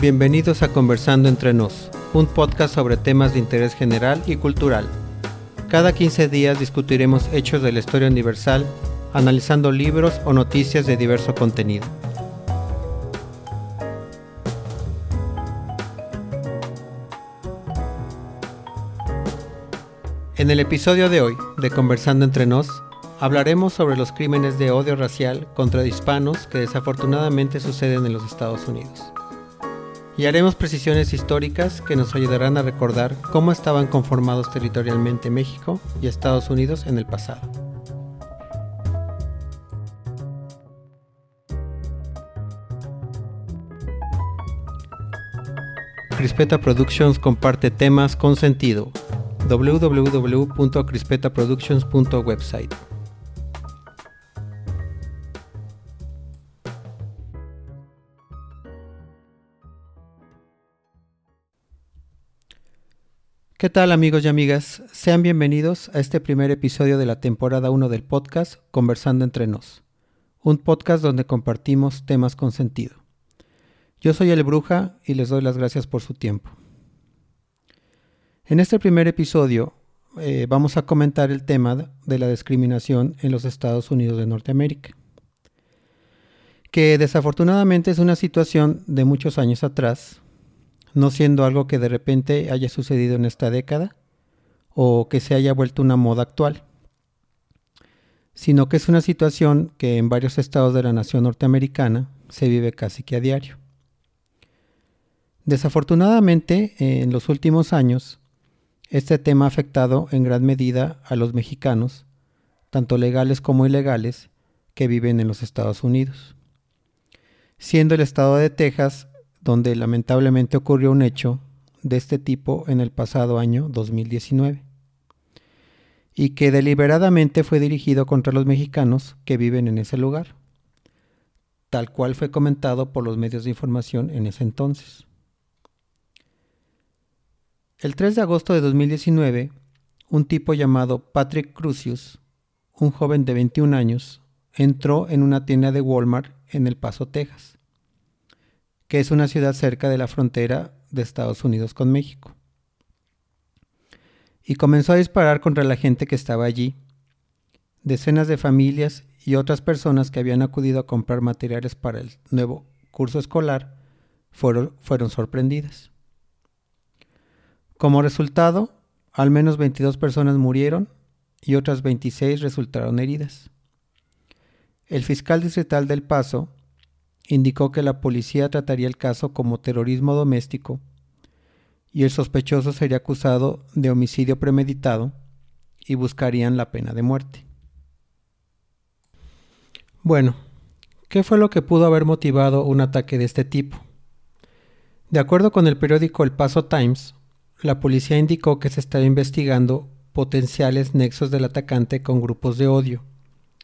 Bienvenidos a Conversando entre Nos, un podcast sobre temas de interés general y cultural. Cada 15 días discutiremos hechos de la historia universal, analizando libros o noticias de diverso contenido. En el episodio de hoy de Conversando entre Nos, hablaremos sobre los crímenes de odio racial contra hispanos que desafortunadamente suceden en los Estados Unidos y haremos precisiones históricas que nos ayudarán a recordar cómo estaban conformados territorialmente México y Estados Unidos en el pasado. Crispeta Productions comparte temas con sentido. www.crispetaproductions.website ¿Qué tal amigos y amigas? Sean bienvenidos a este primer episodio de la temporada 1 del podcast Conversando entre nos, un podcast donde compartimos temas con sentido. Yo soy el Bruja y les doy las gracias por su tiempo. En este primer episodio eh, vamos a comentar el tema de la discriminación en los Estados Unidos de Norteamérica, que desafortunadamente es una situación de muchos años atrás no siendo algo que de repente haya sucedido en esta década o que se haya vuelto una moda actual, sino que es una situación que en varios estados de la nación norteamericana se vive casi que a diario. Desafortunadamente, en los últimos años, este tema ha afectado en gran medida a los mexicanos, tanto legales como ilegales, que viven en los Estados Unidos, siendo el estado de Texas donde lamentablemente ocurrió un hecho de este tipo en el pasado año 2019 y que deliberadamente fue dirigido contra los mexicanos que viven en ese lugar, tal cual fue comentado por los medios de información en ese entonces. El 3 de agosto de 2019, un tipo llamado Patrick Crucius, un joven de 21 años, entró en una tienda de Walmart en El Paso, Texas que es una ciudad cerca de la frontera de Estados Unidos con México. Y comenzó a disparar contra la gente que estaba allí. Decenas de familias y otras personas que habían acudido a comprar materiales para el nuevo curso escolar fueron, fueron sorprendidas. Como resultado, al menos 22 personas murieron y otras 26 resultaron heridas. El fiscal distrital del Paso indicó que la policía trataría el caso como terrorismo doméstico y el sospechoso sería acusado de homicidio premeditado y buscarían la pena de muerte. Bueno, ¿qué fue lo que pudo haber motivado un ataque de este tipo? De acuerdo con el periódico El Paso Times, la policía indicó que se estaba investigando potenciales nexos del atacante con grupos de odio,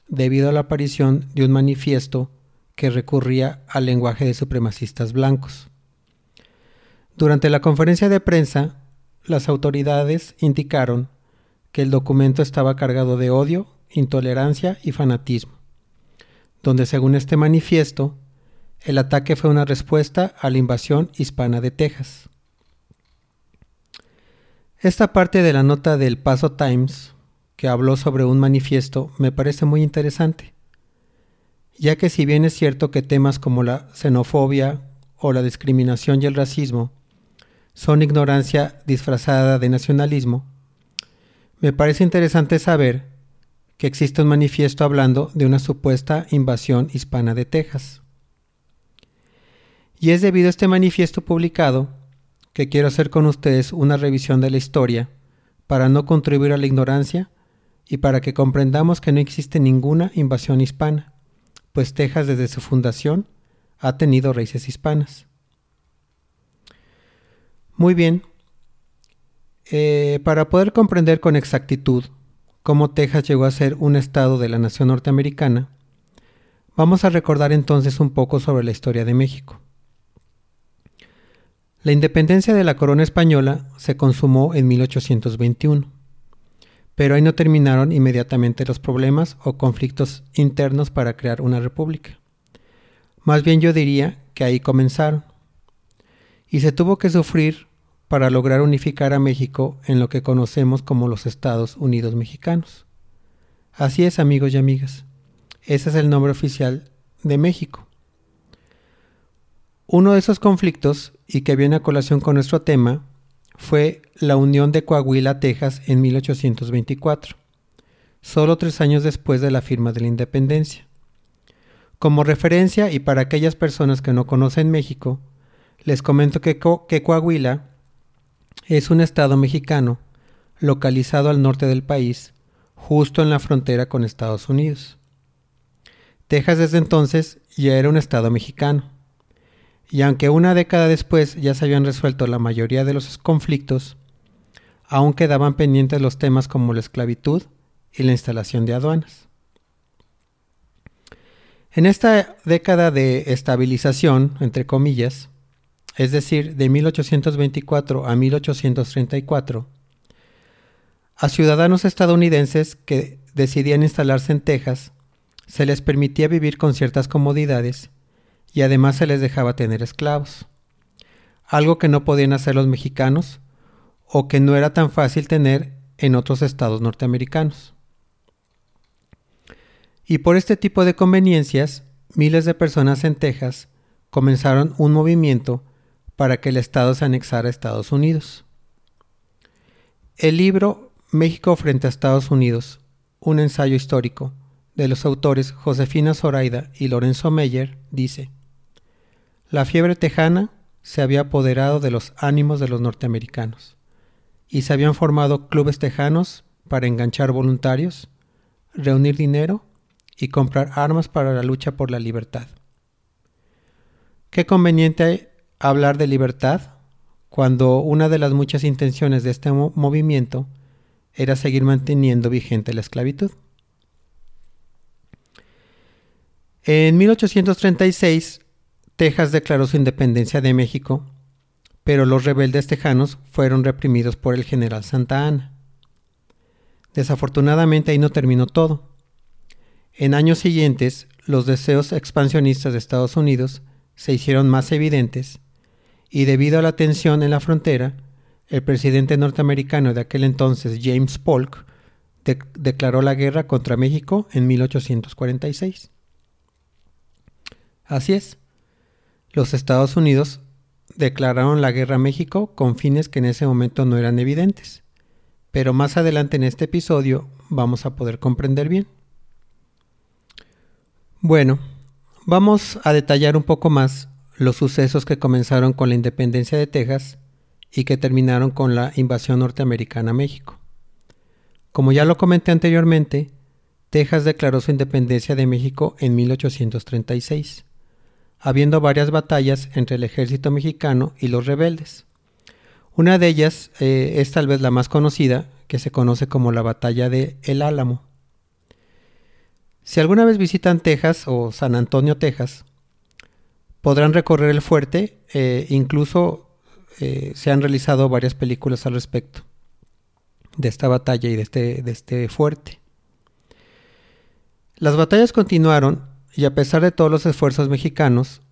debido a la aparición de un manifiesto que recurría al lenguaje de supremacistas blancos. Durante la conferencia de prensa, las autoridades indicaron que el documento estaba cargado de odio, intolerancia y fanatismo, donde según este manifiesto, el ataque fue una respuesta a la invasión hispana de Texas. Esta parte de la nota del Paso Times, que habló sobre un manifiesto, me parece muy interesante ya que si bien es cierto que temas como la xenofobia o la discriminación y el racismo son ignorancia disfrazada de nacionalismo, me parece interesante saber que existe un manifiesto hablando de una supuesta invasión hispana de Texas. Y es debido a este manifiesto publicado que quiero hacer con ustedes una revisión de la historia para no contribuir a la ignorancia y para que comprendamos que no existe ninguna invasión hispana pues Texas desde su fundación ha tenido raíces hispanas. Muy bien, eh, para poder comprender con exactitud cómo Texas llegó a ser un estado de la nación norteamericana, vamos a recordar entonces un poco sobre la historia de México. La independencia de la corona española se consumó en 1821 pero ahí no terminaron inmediatamente los problemas o conflictos internos para crear una república. Más bien yo diría que ahí comenzaron. y se tuvo que sufrir para lograr unificar a México en lo que conocemos como los Estados Unidos mexicanos. Así es, amigos y amigas. Ese es el nombre oficial de México. Uno de esos conflictos, y que viene a colación con nuestro tema, fue la unión de Coahuila, Texas, en 1824, solo tres años después de la firma de la independencia. Como referencia y para aquellas personas que no conocen México, les comento que, que Coahuila es un estado mexicano localizado al norte del país, justo en la frontera con Estados Unidos. Texas desde entonces ya era un estado mexicano, y aunque una década después ya se habían resuelto la mayoría de los conflictos, aún quedaban pendientes los temas como la esclavitud y la instalación de aduanas. En esta década de estabilización, entre comillas, es decir, de 1824 a 1834, a ciudadanos estadounidenses que decidían instalarse en Texas se les permitía vivir con ciertas comodidades y además se les dejaba tener esclavos, algo que no podían hacer los mexicanos o que no era tan fácil tener en otros estados norteamericanos. Y por este tipo de conveniencias, miles de personas en Texas comenzaron un movimiento para que el Estado se anexara a Estados Unidos. El libro México frente a Estados Unidos, un ensayo histórico, de los autores Josefina Zoraida y Lorenzo Meyer, dice, La fiebre tejana se había apoderado de los ánimos de los norteamericanos, y se habían formado clubes tejanos para enganchar voluntarios, reunir dinero y comprar armas para la lucha por la libertad. Qué conveniente hablar de libertad cuando una de las muchas intenciones de este movimiento era seguir manteniendo vigente la esclavitud. En 1836, Texas declaró su independencia de México, pero los rebeldes tejanos fueron reprimidos por el general Santa Ana. Desafortunadamente ahí no terminó todo. En años siguientes, los deseos expansionistas de Estados Unidos se hicieron más evidentes y debido a la tensión en la frontera, el presidente norteamericano de aquel entonces, James Polk, declaró la guerra contra México en 1846. Así es, los Estados Unidos declararon la guerra a México con fines que en ese momento no eran evidentes, pero más adelante en este episodio vamos a poder comprender bien. Bueno, vamos a detallar un poco más los sucesos que comenzaron con la independencia de Texas y que terminaron con la invasión norteamericana a México. Como ya lo comenté anteriormente, Texas declaró su independencia de México en 1836, habiendo varias batallas entre el ejército mexicano y los rebeldes. Una de ellas eh, es tal vez la más conocida, que se conoce como la batalla de El Álamo. Si alguna vez visitan Texas o San Antonio, Texas, podrán recorrer el fuerte, eh, incluso eh, se han realizado varias películas al respecto de esta batalla y de este, de este fuerte. Las batallas continuaron y a pesar de todos los esfuerzos mexicanos,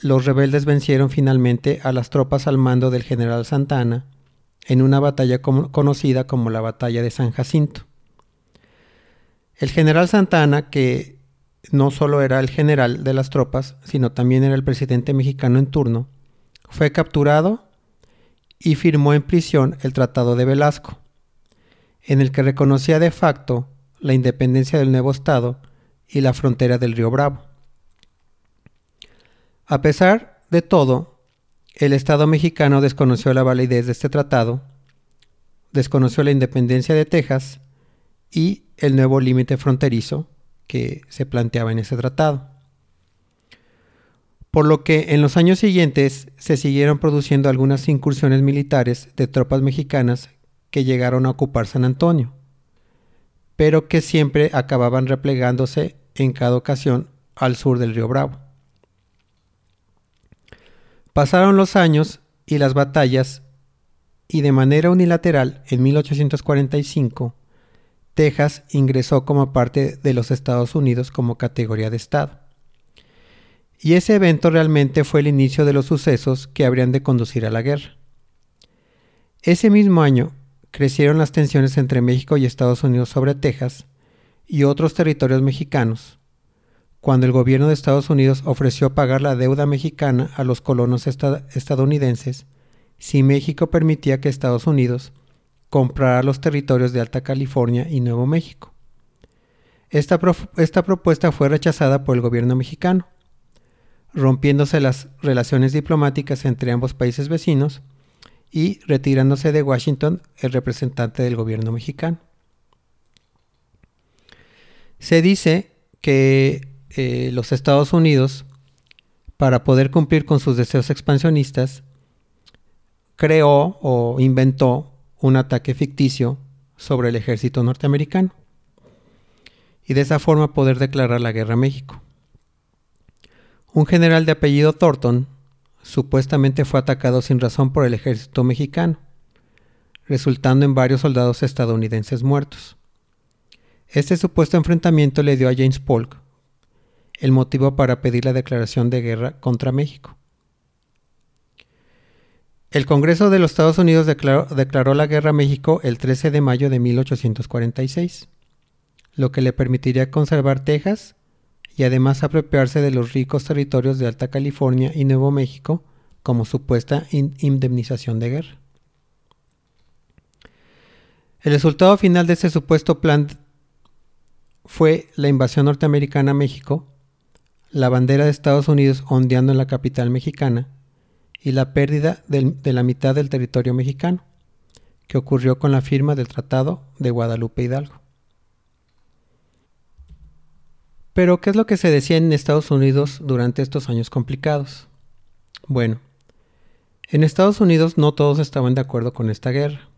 los rebeldes vencieron finalmente a las tropas al mando del general Santana en una batalla conocida como la Batalla de San Jacinto. El general Santana, que no solo era el general de las tropas, sino también era el presidente mexicano en turno, fue capturado y firmó en prisión el Tratado de Velasco, en el que reconocía de facto la independencia del nuevo Estado y la frontera del río Bravo. A pesar de todo, el Estado mexicano desconoció la validez de este tratado, desconoció la independencia de Texas y el nuevo límite fronterizo que se planteaba en ese tratado. Por lo que en los años siguientes se siguieron produciendo algunas incursiones militares de tropas mexicanas que llegaron a ocupar San Antonio, pero que siempre acababan replegándose en cada ocasión al sur del río Bravo. Pasaron los años y las batallas y de manera unilateral en 1845 Texas ingresó como parte de los Estados Unidos como categoría de Estado. Y ese evento realmente fue el inicio de los sucesos que habrían de conducir a la guerra. Ese mismo año crecieron las tensiones entre México y Estados Unidos sobre Texas y otros territorios mexicanos, cuando el gobierno de Estados Unidos ofreció pagar la deuda mexicana a los colonos estadounidenses si México permitía que Estados Unidos comprara los territorios de Alta California y Nuevo México. Esta, esta propuesta fue rechazada por el gobierno mexicano, rompiéndose las relaciones diplomáticas entre ambos países vecinos y retirándose de Washington el representante del gobierno mexicano. Se dice que eh, los Estados Unidos, para poder cumplir con sus deseos expansionistas, creó o inventó un ataque ficticio sobre el ejército norteamericano y de esa forma poder declarar la guerra a México. Un general de apellido Thornton supuestamente fue atacado sin razón por el ejército mexicano, resultando en varios soldados estadounidenses muertos. Este supuesto enfrentamiento le dio a James Polk el motivo para pedir la declaración de guerra contra México. El Congreso de los Estados Unidos declaró, la guerra a México el 13 de mayo de 1846, lo que le permitiría conservar Texas y además apropiarse de los ricos territorios de Alta California y Nuevo México como supuesta indemnización de guerra. El resultado final de este supuesto plan fue la invasión norteamericana a México, la bandera de Estados Unidos ondeando en la capital mexicana y la pérdida de la mitad del territorio mexicano, que ocurrió con la firma del Tratado de Guadalupe Hidalgo. Pero, ¿qué es lo que se decía en Estados Unidos durante estos años complicados? Bueno, en Estados Unidos no todos estaban de acuerdo con esta guerra.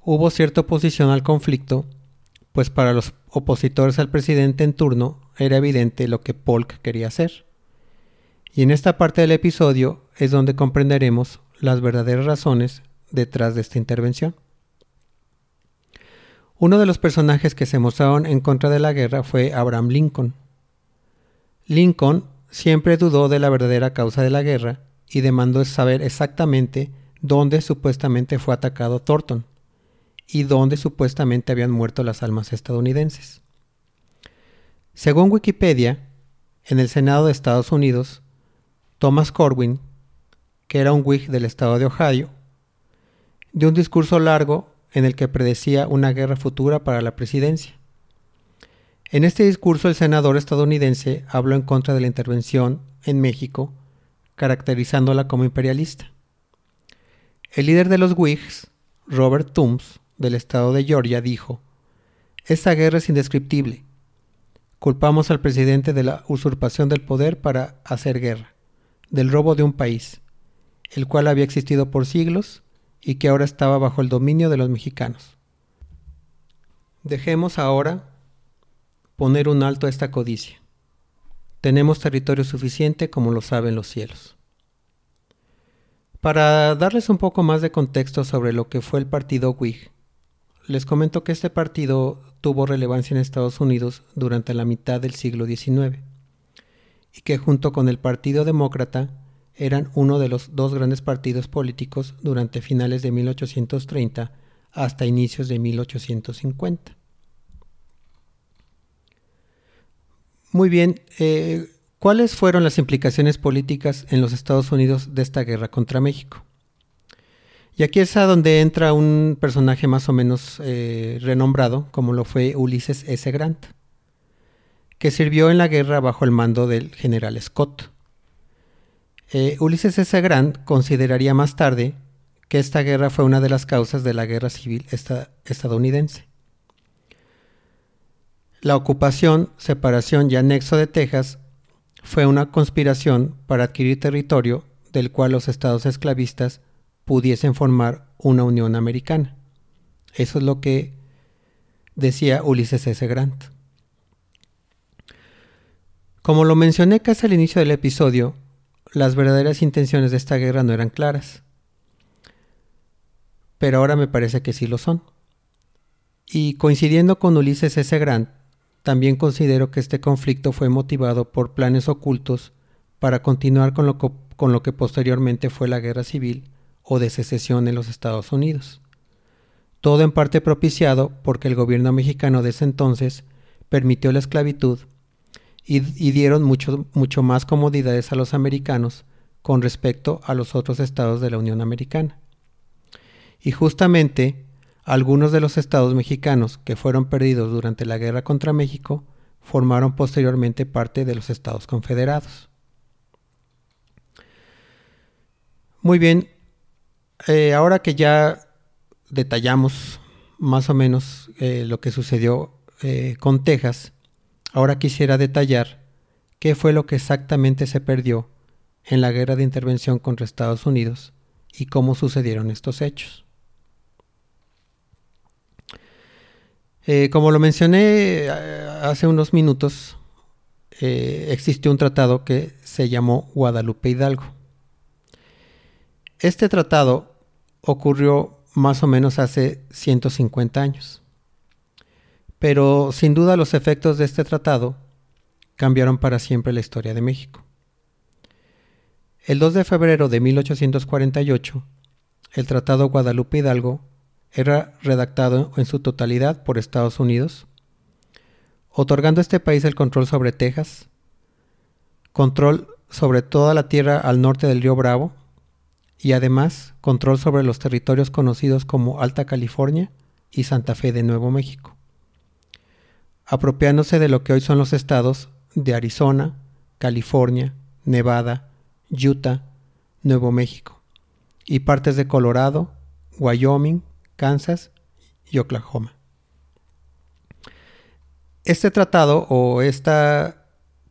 Hubo cierta oposición al conflicto, pues para los opositores al presidente en turno era evidente lo que Polk quería hacer. Y en esta parte del episodio es donde comprenderemos las verdaderas razones detrás de esta intervención. Uno de los personajes que se mostraron en contra de la guerra fue Abraham Lincoln. Lincoln siempre dudó de la verdadera causa de la guerra y demandó saber exactamente dónde supuestamente fue atacado Thornton y dónde supuestamente habían muerto las almas estadounidenses. Según Wikipedia, en el Senado de Estados Unidos, Thomas Corwin, que era un Whig del estado de Ohio, dio un discurso largo en el que predecía una guerra futura para la presidencia. En este discurso el senador estadounidense habló en contra de la intervención en México, caracterizándola como imperialista. El líder de los Whigs, Robert Toombs, del estado de Georgia, dijo, Esta guerra es indescriptible. Culpamos al presidente de la usurpación del poder para hacer guerra, del robo de un país, el cual había existido por siglos y que ahora estaba bajo el dominio de los mexicanos. Dejemos ahora poner un alto a esta codicia. Tenemos territorio suficiente como lo saben los cielos. Para darles un poco más de contexto sobre lo que fue el partido Whig, les comento que este partido tuvo relevancia en Estados Unidos durante la mitad del siglo XIX y que junto con el Partido Demócrata eran uno de los dos grandes partidos políticos durante finales de 1830 hasta inicios de 1850. Muy bien, eh, ¿cuáles fueron las implicaciones políticas en los Estados Unidos de esta guerra contra México? Y aquí es a donde entra un personaje más o menos eh, renombrado, como lo fue Ulises S. Grant, que sirvió en la guerra bajo el mando del general Scott. Eh, Ulises S. Grant consideraría más tarde que esta guerra fue una de las causas de la guerra civil estadounidense. La ocupación, separación y anexo de Texas fue una conspiración para adquirir territorio del cual los estados esclavistas pudiesen formar una unión americana. Eso es lo que decía Ulises S. Grant. Como lo mencioné casi al inicio del episodio, las verdaderas intenciones de esta guerra no eran claras. Pero ahora me parece que sí lo son. Y coincidiendo con Ulises S. Grant, también considero que este conflicto fue motivado por planes ocultos para continuar con lo, que posteriormente fue la guerra civil o de secesión en los Estados Unidos. Todo en parte propiciado porque el gobierno mexicano de ese entonces permitió la esclavitud y, dieron mucho, mucho más comodidades a los americanos con respecto a los otros estados de la Unión Americana. Y justamente algunos de los estados mexicanos que fueron perdidos durante la guerra contra México formaron posteriormente parte de los estados confederados. Muy bien, eh, ahora que ya detallamos más o menos eh, lo que sucedió eh, con Texas, ahora quisiera detallar qué fue lo que exactamente se perdió en la guerra de intervención contra Estados Unidos y cómo sucedieron estos hechos. como lo mencioné hace unos minutos, existió un tratado que se llamó Guadalupe Hidalgo. Este tratado ocurrió más o menos hace 150 años. Pero sin duda los efectos de este tratado cambiaron para siempre la historia de México. El 2 de febrero de 1848, el Tratado Guadalupe Hidalgo era redactado en su totalidad por Estados Unidos, otorgando a este país el control sobre Texas, control sobre toda la tierra al norte del río Bravo, y además control sobre los territorios conocidos como Alta California y Santa Fe de Nuevo México, apropiándose de lo que hoy son los estados de Arizona, California, Nevada, Utah, Nuevo México, y partes de Colorado, Wyoming, Kansas y Oklahoma. Este tratado o esta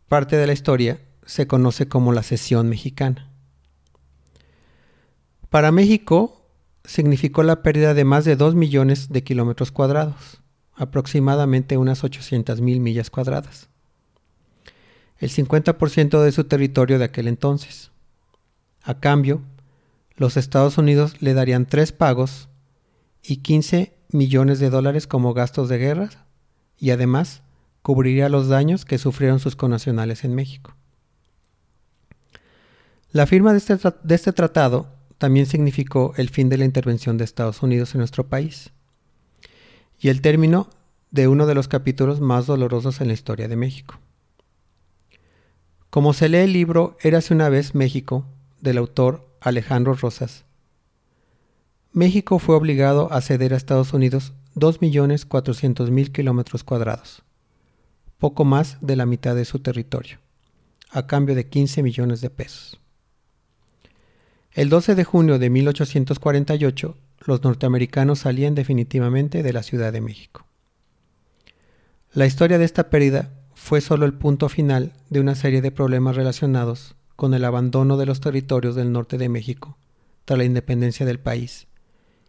parte de la historia se conoce como la cesión mexicana. Para México significó la pérdida de más de 2 millones de kilómetros cuadrados, aproximadamente unas 800 mil millas cuadradas, el 50% de su territorio de aquel entonces. A cambio, los Estados Unidos le darían tres pagos y 15 millones de dólares como gastos de guerra y además cubriría los daños que sufrieron sus connacionales en México. La firma de este, de este tratado también significó el fin de la intervención de Estados Unidos en nuestro país y el término de uno de los capítulos más dolorosos en la historia de México. Como se lee el libro Érase una vez México, del autor Alejandro Rosas, México fue obligado a ceder a Estados Unidos 2.400.000 kilómetros cuadrados, poco más de la mitad de su territorio, a cambio de 15 millones de pesos. El 12 de junio de 1848, los norteamericanos salían definitivamente de la Ciudad de México. La historia de esta pérdida fue solo el punto final de una serie de problemas relacionados con el abandono de los territorios del norte de México tras la independencia del país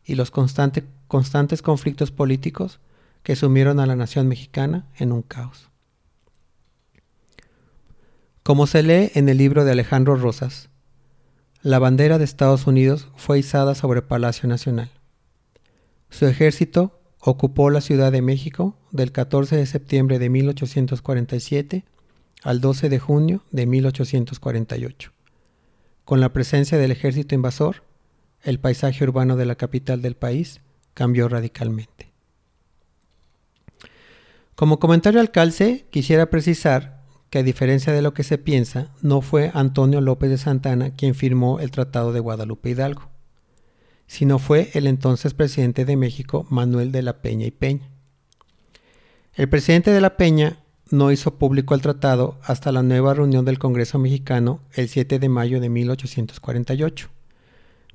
y los constantes conflictos políticos que sumieron a la nación mexicana en un caos. Como se lee en el libro de Alejandro Rosas, la bandera de Estados Unidos fue izada sobre Palacio Nacional. Su ejército ocupó la Ciudad de México del 14 de septiembre de 1847 al 12 de junio de 1848. Con la presencia del ejército invasor, el paisaje urbano de la capital del país cambió radicalmente. Como comentario al calce, quisiera precisar que a diferencia de lo que se piensa, no fue Antonio López de Santana quien firmó el Tratado de Guadalupe Hidalgo, sino fue el entonces presidente de México, Manuel de la Peña y Peña. El presidente de la Peña no hizo público el tratado hasta la nueva reunión del Congreso mexicano el 7 de mayo de 1848,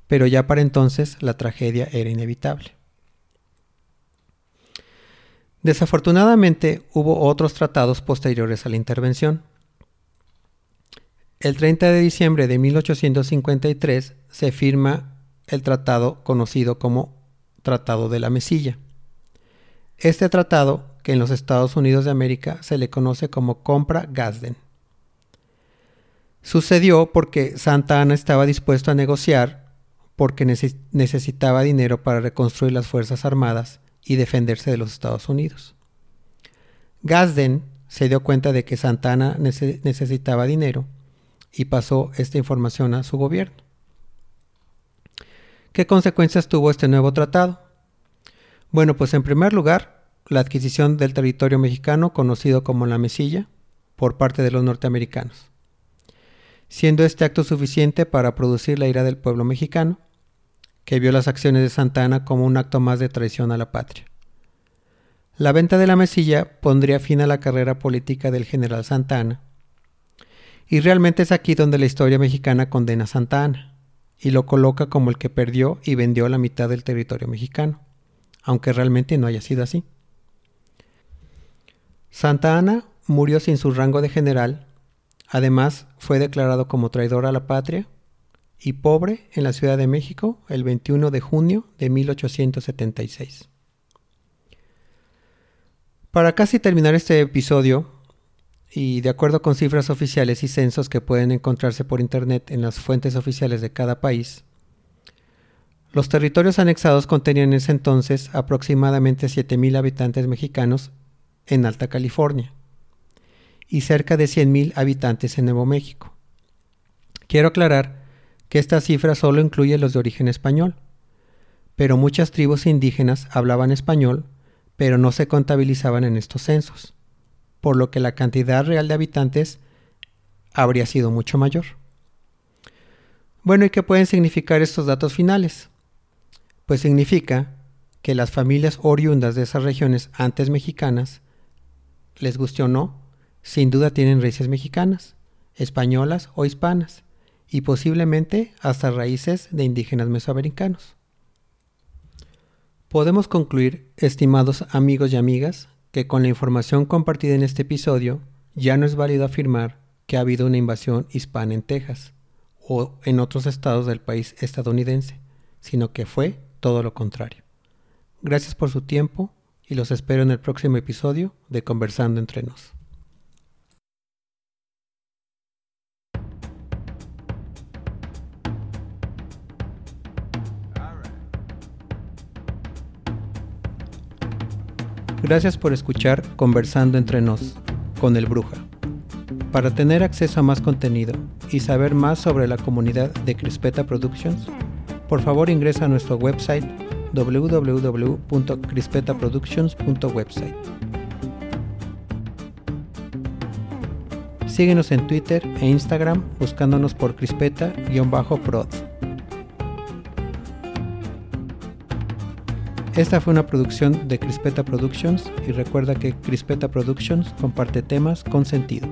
pero ya para entonces la tragedia era inevitable. Desafortunadamente hubo otros tratados posteriores a la intervención. El 30 de diciembre de 1853 se firma el tratado conocido como Tratado de la Mesilla. Este tratado, que en los Estados Unidos de América se le conoce como Compra Gasden, sucedió porque Santa Ana estaba dispuesto a negociar porque necesitaba dinero para reconstruir las Fuerzas Armadas y defenderse de los Estados Unidos. Gasden se dio cuenta de que Santana necesitaba dinero y pasó esta información a su gobierno. ¿Qué consecuencias tuvo este nuevo tratado? Bueno, pues en primer lugar, la adquisición del territorio mexicano conocido como la Mesilla por parte de los norteamericanos, siendo este acto suficiente para producir la ira del pueblo mexicano, que vio las acciones de Santa Ana como un acto más de traición a la patria. La venta de la mesilla pondría fin a la carrera política del general Santa Ana, y realmente es aquí donde la historia mexicana condena a Santa Ana, y lo coloca como el que perdió y vendió la mitad del territorio mexicano aunque realmente no haya sido así. Santa Ana murió sin su rango de general, además fue declarado como traidor a la patria y pobre en la Ciudad de México el 21 de junio de 1876. Para casi terminar este episodio, y de acuerdo con cifras oficiales y censos que pueden encontrarse por Internet en las fuentes oficiales de cada país, los territorios anexados contenían en ese entonces aproximadamente 7.000 habitantes mexicanos en Alta California y cerca de 100.000 habitantes en Nuevo México. Quiero aclarar que esta cifra solo incluye los de origen español, pero muchas tribus indígenas hablaban español, pero no se contabilizaban en estos censos, por lo que la cantidad real de habitantes habría sido mucho mayor. Bueno, ¿y qué pueden significar estos datos finales? pues significa que las familias oriundas de esas regiones antes mexicanas, les guste o no, sin duda tienen raíces mexicanas, españolas o hispanas, y posiblemente hasta raíces de indígenas mesoamericanos. Podemos concluir, estimados amigos y amigas, que con la información compartida en este episodio ya no es válido afirmar que ha habido una invasión hispana en Texas o en otros estados del país estadounidense, sino que fue todo lo contrario. Gracias por su tiempo y los espero en el próximo episodio de Conversando entre nos. Gracias por escuchar Conversando entre nos con el Bruja. Para tener acceso a más contenido y saber más sobre la comunidad de Crispeta Productions, por favor ingresa a nuestro website www.crispetaproductions.website. Síguenos en Twitter e Instagram buscándonos por crispeta-prod. Esta fue una producción de Crispeta Productions y recuerda que Crispeta Productions comparte temas con sentido.